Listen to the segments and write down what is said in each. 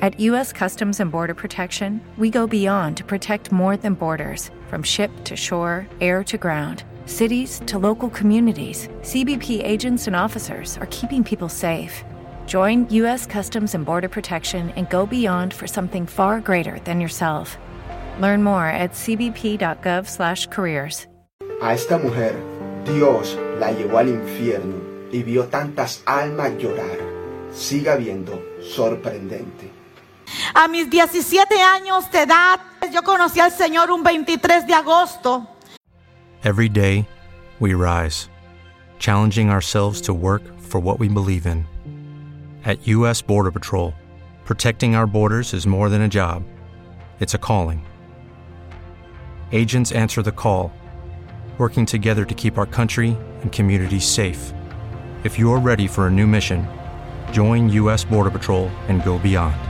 At U.S. Customs and Border Protection, we go beyond to protect more than borders from ship to shore, air to ground. Cities to local communities, CBP agents and officers are keeping people safe. Join U.S. Customs and Border Protection and go beyond for something far greater than yourself. Learn more at cbp.gov/careers. A esta mujer, Dios la llevó al infierno y vio tantas almas llorar. Siga viendo sorprendente. A mis 17 años de edad, yo conocí al Señor un 23 de agosto. Every day, we rise, challenging ourselves to work for what we believe in. At U.S. Border Patrol, protecting our borders is more than a job, it's a calling. Agents answer the call, working together to keep our country and communities safe. If you're ready for a new mission, join U.S. Border Patrol and go beyond.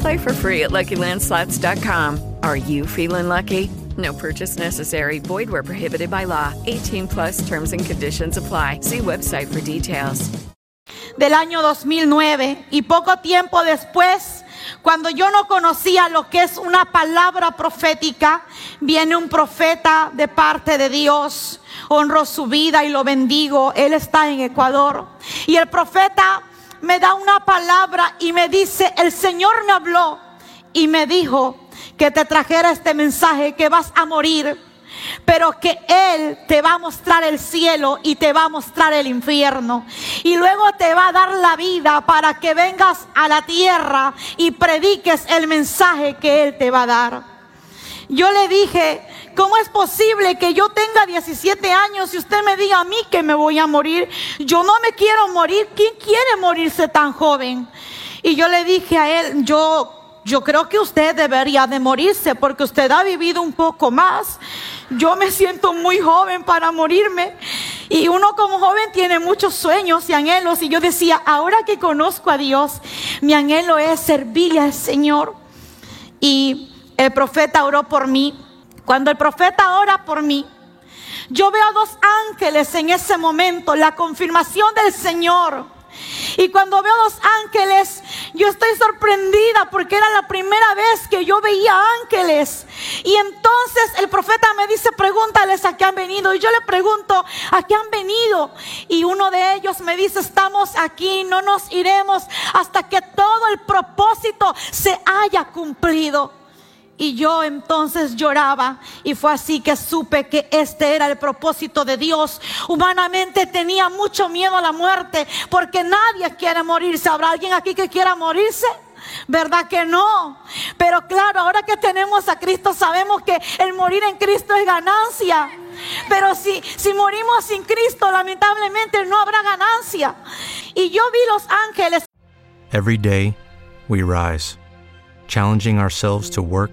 Play for free at LuckyLandSlots.com. Are you feeling lucky? No purchase necessary. Void where prohibited by law. 18 plus terms and conditions apply. See website for details. del año 2009 y poco tiempo después, cuando yo no conocía lo que es una palabra profética, viene un profeta de parte de Dios, honro su vida y lo bendigo, él está en Ecuador y el profeta me da una palabra y me dice, el Señor me habló y me dijo que te trajera este mensaje, que vas a morir pero que Él te va a mostrar el cielo y te va a mostrar el infierno. Y luego te va a dar la vida para que vengas a la tierra y prediques el mensaje que Él te va a dar. Yo le dije, ¿cómo es posible que yo tenga 17 años y usted me diga a mí que me voy a morir? Yo no me quiero morir. ¿Quién quiere morirse tan joven? Y yo le dije a él, yo yo creo que usted debería de morirse porque usted ha vivido un poco más. Yo me siento muy joven para morirme. Y uno como joven tiene muchos sueños y anhelos. Y yo decía, ahora que conozco a Dios, mi anhelo es servirle al Señor. Y el profeta oró por mí. Cuando el profeta ora por mí, yo veo a dos ángeles en ese momento, la confirmación del Señor. Y cuando veo los ángeles, yo estoy sorprendida porque era la primera vez que yo veía ángeles. Y entonces el profeta me dice, pregúntales a qué han venido. Y yo le pregunto, ¿a qué han venido? Y uno de ellos me dice, estamos aquí, no nos iremos hasta que todo el propósito se haya cumplido. Y yo entonces lloraba y fue así que supe que este era el propósito de Dios. Humanamente tenía mucho miedo a la muerte porque nadie quiere morirse. ¿Habrá alguien aquí que quiera morirse? ¿Verdad que no? Pero claro, ahora que tenemos a Cristo sabemos que el morir en Cristo es ganancia. Pero si, si morimos sin Cristo, lamentablemente no habrá ganancia. Y yo vi los ángeles. Every day, we rise, challenging ourselves to work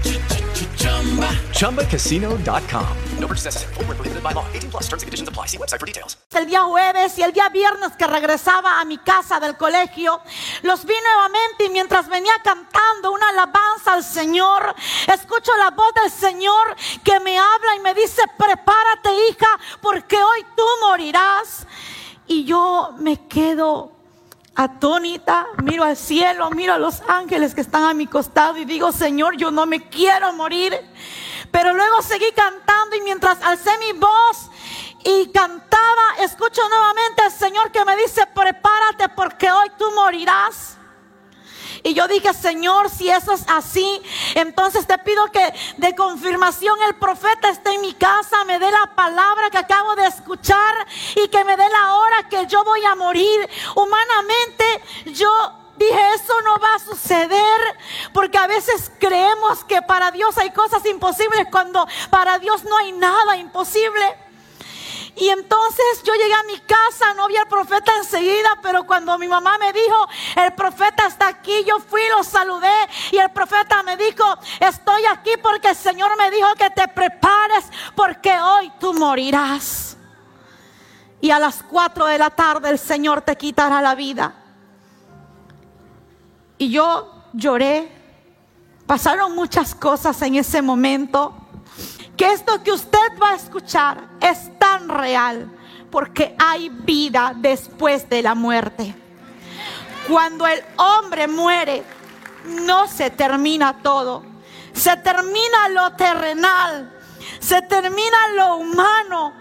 ChumbaCasino.com. No purchase necessary. Full prohibited by law. 18 plus terms and conditions apply. See website for details. El día jueves y el día viernes que regresaba a mi casa del colegio, los vi nuevamente y mientras venía cantando una alabanza al Señor, escucho la voz del Señor que me habla y me dice, prepárate hija, porque hoy tú morirás. Y yo me quedo atónita, miro al cielo, miro a los ángeles que están a mi costado y digo, Señor, yo no me quiero morir. Pero luego seguí cantando y mientras alcé mi voz y cantaba, escucho nuevamente al Señor que me dice, prepárate porque hoy tú morirás. Y yo dije, Señor, si eso es así, entonces te pido que de confirmación el profeta esté en mi casa, me dé la palabra que acabo de escuchar y que me dé la hora que yo voy a morir. Humanamente yo Dije, eso no va a suceder porque a veces creemos que para Dios hay cosas imposibles cuando para Dios no hay nada imposible. Y entonces yo llegué a mi casa, no vi al profeta enseguida, pero cuando mi mamá me dijo, el profeta está aquí, yo fui, lo saludé y el profeta me dijo, estoy aquí porque el Señor me dijo que te prepares porque hoy tú morirás. Y a las 4 de la tarde el Señor te quitará la vida. Y yo lloré. Pasaron muchas cosas en ese momento que esto que usted va a escuchar es real porque hay vida después de la muerte. Cuando el hombre muere, no se termina todo. Se termina lo terrenal, se termina lo humano,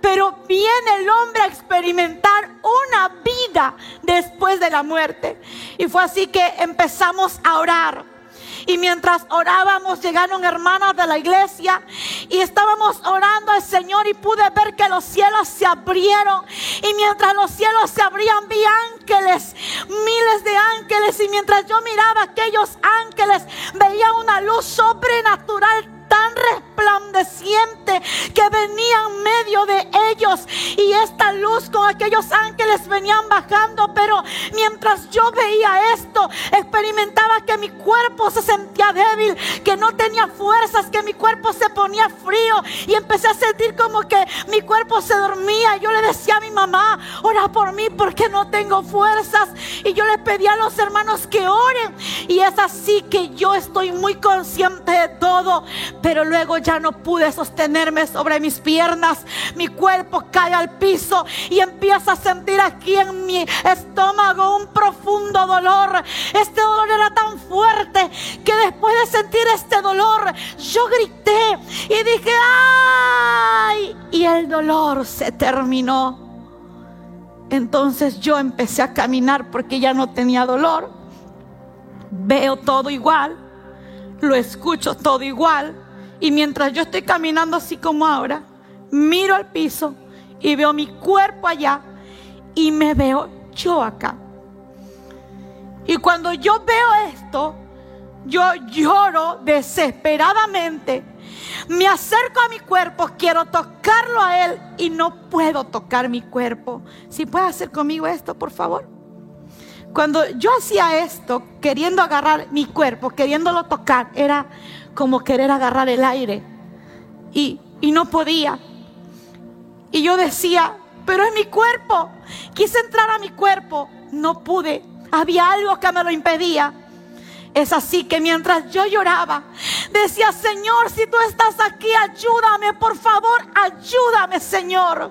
pero viene el hombre a experimentar una vida después de la muerte. Y fue así que empezamos a orar y mientras orábamos, llegaron hermanas de la iglesia y estábamos orando al Señor y pude ver que los cielos se abrieron. Y mientras los cielos se abrían, vi ángeles, miles de ángeles. Y mientras yo miraba aquellos ángeles, veía una luz sobrenatural tan resplandeciente que venía en medio de ellos. Y esta luz con aquellos ángeles venían bajando, pero mientras yo veía esto, experimentaba que mi cuerpo se sentía débil, que no tenía fuerzas, que mi cuerpo se ponía frío. Y empecé a sentir como que mi cuerpo se dormía. Yo le decía a mi mamá, ora por mí porque no tengo fuerzas y yo le pedía a los hermanos que oren. Y es así que yo estoy muy consciente de todo, pero luego ya no pude sostenerme sobre mis piernas. Mi cuerpo cae al piso y empiezo a sentir aquí en mi estómago un profundo dolor. Este dolor era tan fuerte que después de sentir este dolor, yo grité y dije, ¡ay! Y el dolor se terminó. Entonces yo empecé a caminar porque ya no tenía dolor. Veo todo igual, lo escucho todo igual y mientras yo estoy caminando así como ahora, miro al piso y veo mi cuerpo allá y me veo yo acá. Y cuando yo veo esto, yo lloro desesperadamente. Me acerco a mi cuerpo, quiero tocarlo a él y no puedo tocar mi cuerpo. Si puede hacer conmigo esto, por favor. Cuando yo hacía esto, queriendo agarrar mi cuerpo, queriéndolo tocar, era como querer agarrar el aire. Y, y no podía. Y yo decía, pero es mi cuerpo. Quise entrar a mi cuerpo, no pude. Había algo que me lo impedía. Es así que mientras yo lloraba, decía, Señor, si tú estás aquí, ayúdame, por favor, ayúdame, Señor.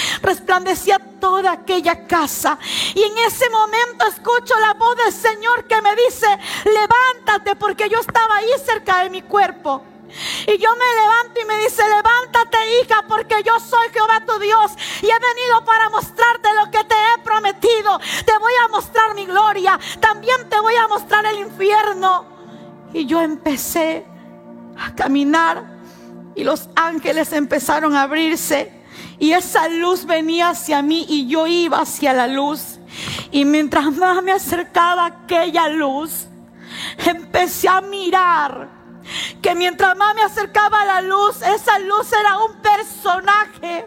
resplandecía toda aquella casa. Y en ese momento escucho la voz del Señor que me dice, levántate porque yo estaba ahí cerca de mi cuerpo. Y yo me levanto y me dice, levántate hija, porque yo soy Jehová tu Dios y he venido para mostrarte lo que te he prometido. Te voy a mostrar mi gloria, también te voy a mostrar el infierno. Y yo empecé a caminar y los ángeles empezaron a abrirse y esa luz venía hacia mí y yo iba hacia la luz. Y mientras más me acercaba aquella luz, empecé a mirar que mientras más me acercaba a la luz, esa luz era un personaje.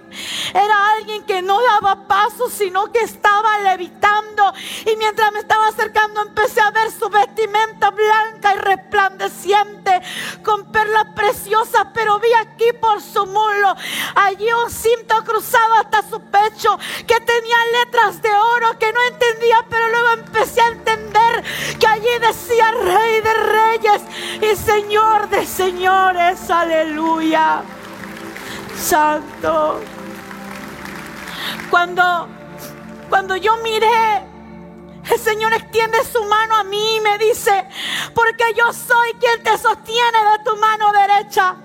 Era alguien que no daba paso, sino que estaba levitando. Y mientras me estaba acercando, empecé a ver su vestimenta blanca y resplandeciente, con perlas preciosas. Pero vi aquí por su mulo, allí un cinto cruzado hasta su pecho, que tenía letras de oro que no entendía, pero luego empecé a entender que allí decía Rey de Reyes y Señor de Señores. Aleluya. Santo. Cuando, cuando yo miré, el Señor extiende su mano a mí y me dice, porque yo soy quien te sostiene de tu mano derecha.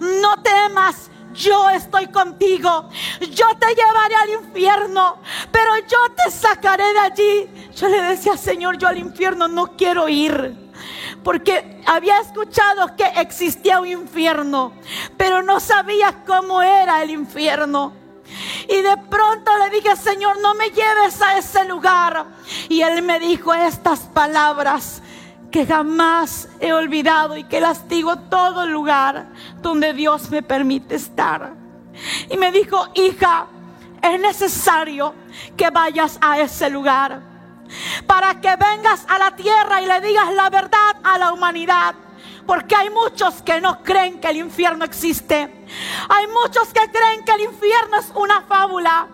No temas, yo estoy contigo. Yo te llevaré al infierno, pero yo te sacaré de allí. Yo le decía, Señor, yo al infierno no quiero ir. Porque había escuchado que existía un infierno, pero no sabía cómo era el infierno. Y de pronto le dije, Señor, no me lleves a ese lugar. Y Él me dijo estas palabras que jamás he olvidado y que las digo todo lugar donde Dios me permite estar. Y me dijo, hija, es necesario que vayas a ese lugar para que vengas a la tierra y le digas la verdad a la humanidad. Porque hay muchos que no creen que el infierno existe. Hay muchos que creen que el infierno es una fábula.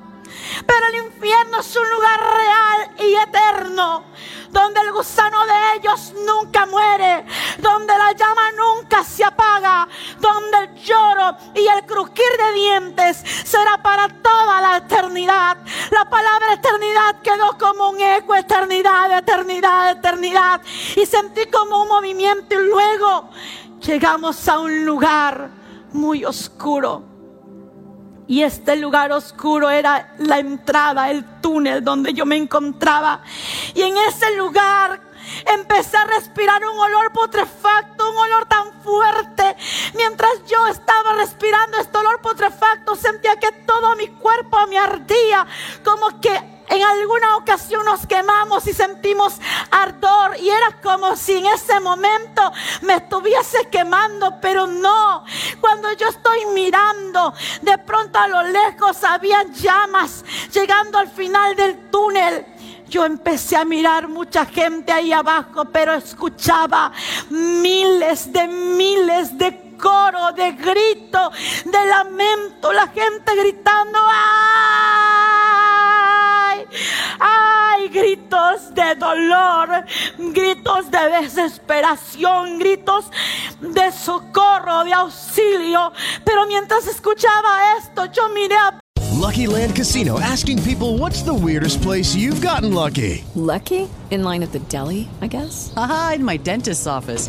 Pero el infierno es un lugar real y eterno, donde el gusano de ellos nunca muere, donde la llama nunca se apaga, donde el lloro y el crujir de dientes será para toda la eternidad. La palabra eternidad quedó como un eco, eternidad, eternidad, eternidad. Y sentí como un movimiento y luego llegamos a un lugar muy oscuro y este lugar oscuro era la entrada, el túnel donde yo me encontraba. Y en ese lugar empecé a respirar un olor putrefacto, un olor tan fuerte. Mientras yo estaba respirando este olor putrefacto, sentía que todo mi cuerpo me ardía, como que en alguna ocasión nos quemamos y sentimos ardor y era como si en ese momento me estuviese quemando, pero no. Cuando yo estoy mirando, de pronto a lo lejos había llamas llegando al final del túnel. Yo empecé a mirar mucha gente ahí abajo, pero escuchaba miles de miles de coro, de grito, de lamento, la gente gritando, ¡ay! ¡ay! Gritos de dolor, gritos de desesperación, gritos de socorro, de auxilio. Pero mientras escuchaba esto, yo miré a Lucky Land Casino asking people what's the weirdest place you've gotten lucky? Lucky? In line at the deli, I guess? Aha, in my dentist's office.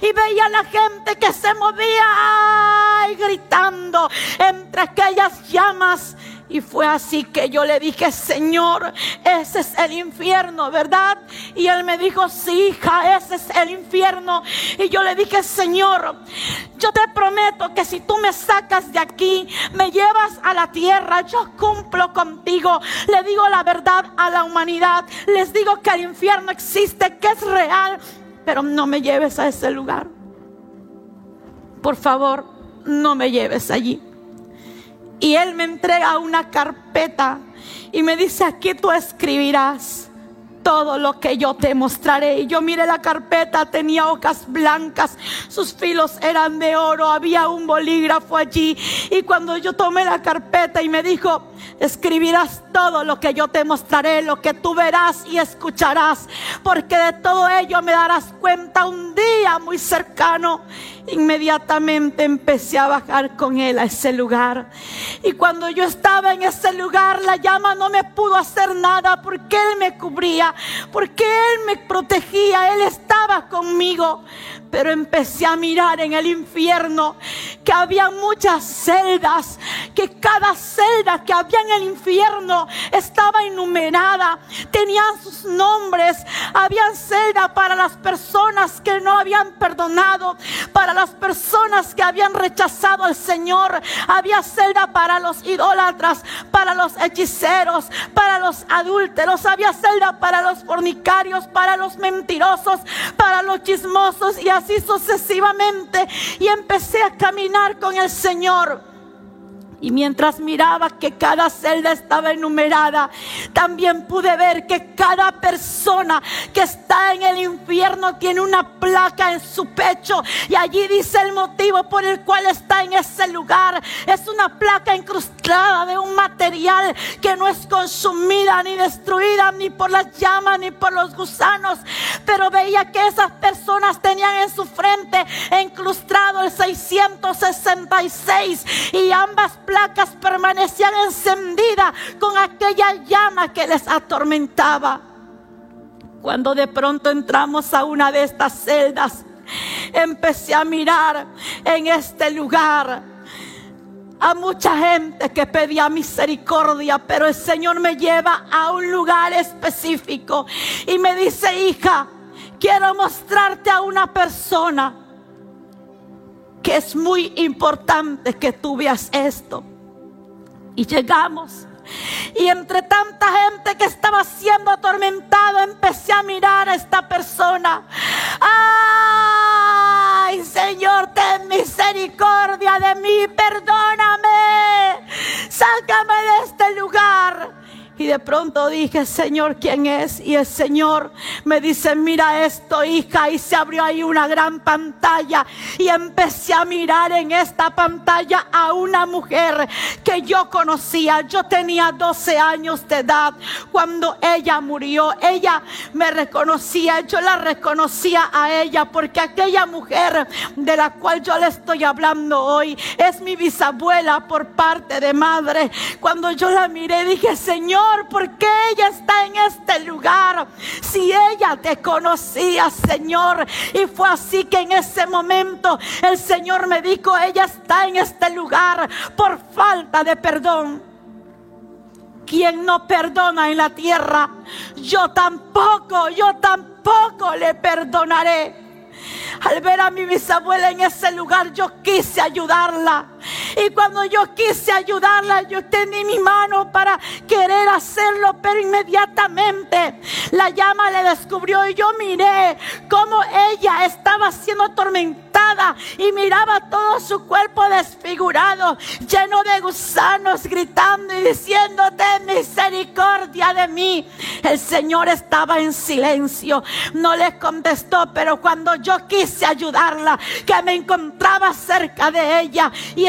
y veía a la gente que se movía ay, gritando entre aquellas llamas. Y fue así que yo le dije, Señor, ese es el infierno, ¿verdad? Y él me dijo, sí, hija, ese es el infierno. Y yo le dije, Señor, yo te prometo que si tú me sacas de aquí, me llevas a la tierra, yo cumplo contigo. Le digo la verdad a la humanidad. Les digo que el infierno existe, que es real pero no me lleves a ese lugar. Por favor, no me lleves allí. Y él me entrega una carpeta y me dice, aquí tú escribirás todo lo que yo te mostraré. Y yo miré la carpeta, tenía hojas blancas, sus filos eran de oro, había un bolígrafo allí. Y cuando yo tomé la carpeta y me dijo, escribirás todo lo que yo te mostraré, lo que tú verás y escucharás, porque de todo ello me darás cuenta un día muy cercano. Inmediatamente empecé a bajar con él a ese lugar. Y cuando yo estaba en ese lugar, la llama no me pudo hacer nada porque él me cubría, porque él me protegía, él estaba conmigo. Pero empecé a mirar en el infierno que había muchas celdas, que cada celda que había en el infierno estaba enumerada, tenían sus nombres, había celda para las personas que no habían perdonado, para las personas que habían rechazado al Señor, había celda para los idólatras, para los hechiceros, para los adúlteros, había celda para los fornicarios, para los mentirosos, para los chismosos y así sucesivamente. Y empecé a caminar con el Señor. Y mientras miraba que cada celda estaba enumerada, también pude ver que cada persona que está en el infierno tiene una placa en su pecho. Y allí dice el motivo por el cual está en ese lugar. Es una placa incrustada de un material que no es consumida ni destruida ni por las llamas ni por los gusanos. Pero veía que esas personas tenían en su frente incrustado el 666 y ambas placas permanecían encendidas con aquella llama que les atormentaba. Cuando de pronto entramos a una de estas celdas, empecé a mirar en este lugar a mucha gente que pedía misericordia, pero el Señor me lleva a un lugar específico y me dice, hija, quiero mostrarte a una persona que es muy importante que tú veas esto. Y llegamos. Y entre tanta gente que estaba siendo atormentada, empecé a mirar a esta persona. ¡Ay, Señor, ten misericordia de mí! ¡Perdóname! De pronto dije, Señor, ¿quién es? Y el Señor me dice, mira esto, hija. Y se abrió ahí una gran pantalla. Y empecé a mirar en esta pantalla a una mujer que yo conocía. Yo tenía 12 años de edad cuando ella murió. Ella me reconocía, yo la reconocía a ella porque aquella mujer de la cual yo le estoy hablando hoy es mi bisabuela por parte de madre. Cuando yo la miré dije, Señor, ¿por qué ella está en este lugar? Si ella te conocía, Señor. Y fue así que en ese momento el Señor me dijo, ella está en este lugar por falta de perdón. Quien no perdona en la tierra, yo tampoco, yo tampoco le perdonaré. Al ver a mi bisabuela en ese lugar, yo quise ayudarla. Y cuando yo quise ayudarla, yo tendí mi mano para querer hacerlo, pero inmediatamente la llama le descubrió y yo miré cómo ella estaba siendo atormentada y miraba todo su cuerpo desfigurado, lleno de gusanos, gritando y diciendo, ten misericordia de mí. El Señor estaba en silencio, no le contestó, pero cuando yo quise ayudarla, que me encontraba cerca de ella y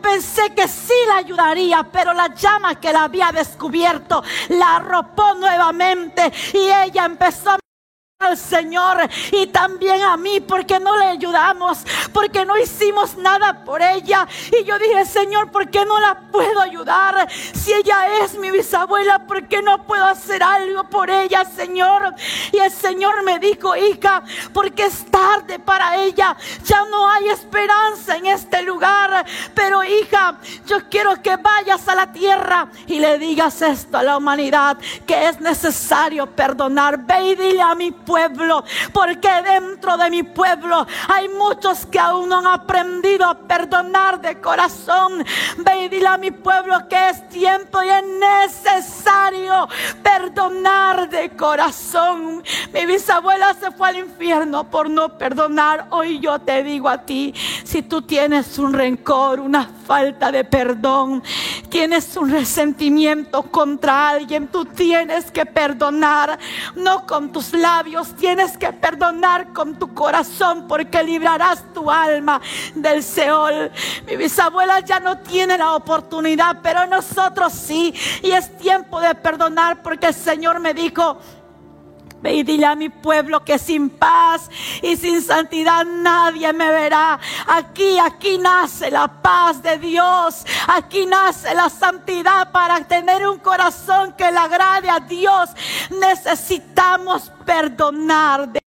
Pensé que sí la ayudaría, pero la llama que la había descubierto la arropó nuevamente y ella empezó a al Señor y también a mí porque no le ayudamos, porque no hicimos nada por ella. Y yo dije, Señor, ¿por qué no la puedo ayudar? Si ella es mi bisabuela, ¿por qué no puedo hacer algo por ella, Señor? Y el Señor me dijo, hija, porque es tarde para ella, ya no hay esperanza en este lugar. Pero hija, yo quiero que vayas a la tierra y le digas esto a la humanidad, que es necesario perdonar. Ve y dile a mi porque dentro de mi pueblo hay muchos que aún no han aprendido a perdonar de corazón. Ve y dile a mi pueblo que es tiempo y es necesario perdonar de corazón. Mi bisabuela se fue al infierno por no perdonar. Hoy yo te digo a ti, si tú tienes un rencor, una falta de perdón, tienes un resentimiento contra alguien, tú tienes que perdonar, no con tus labios, tienes que perdonar con tu corazón porque librarás tu alma del Seol. Mi bisabuela ya no tiene la oportunidad, pero nosotros sí. Y es tiempo de perdonar porque el Señor me dijo, Ve y dile a mi pueblo que sin paz y sin santidad nadie me verá. Aquí, aquí nace la paz de Dios. Aquí nace la santidad para tener un corazón que le agrade a Dios. Necesitamos perdonar.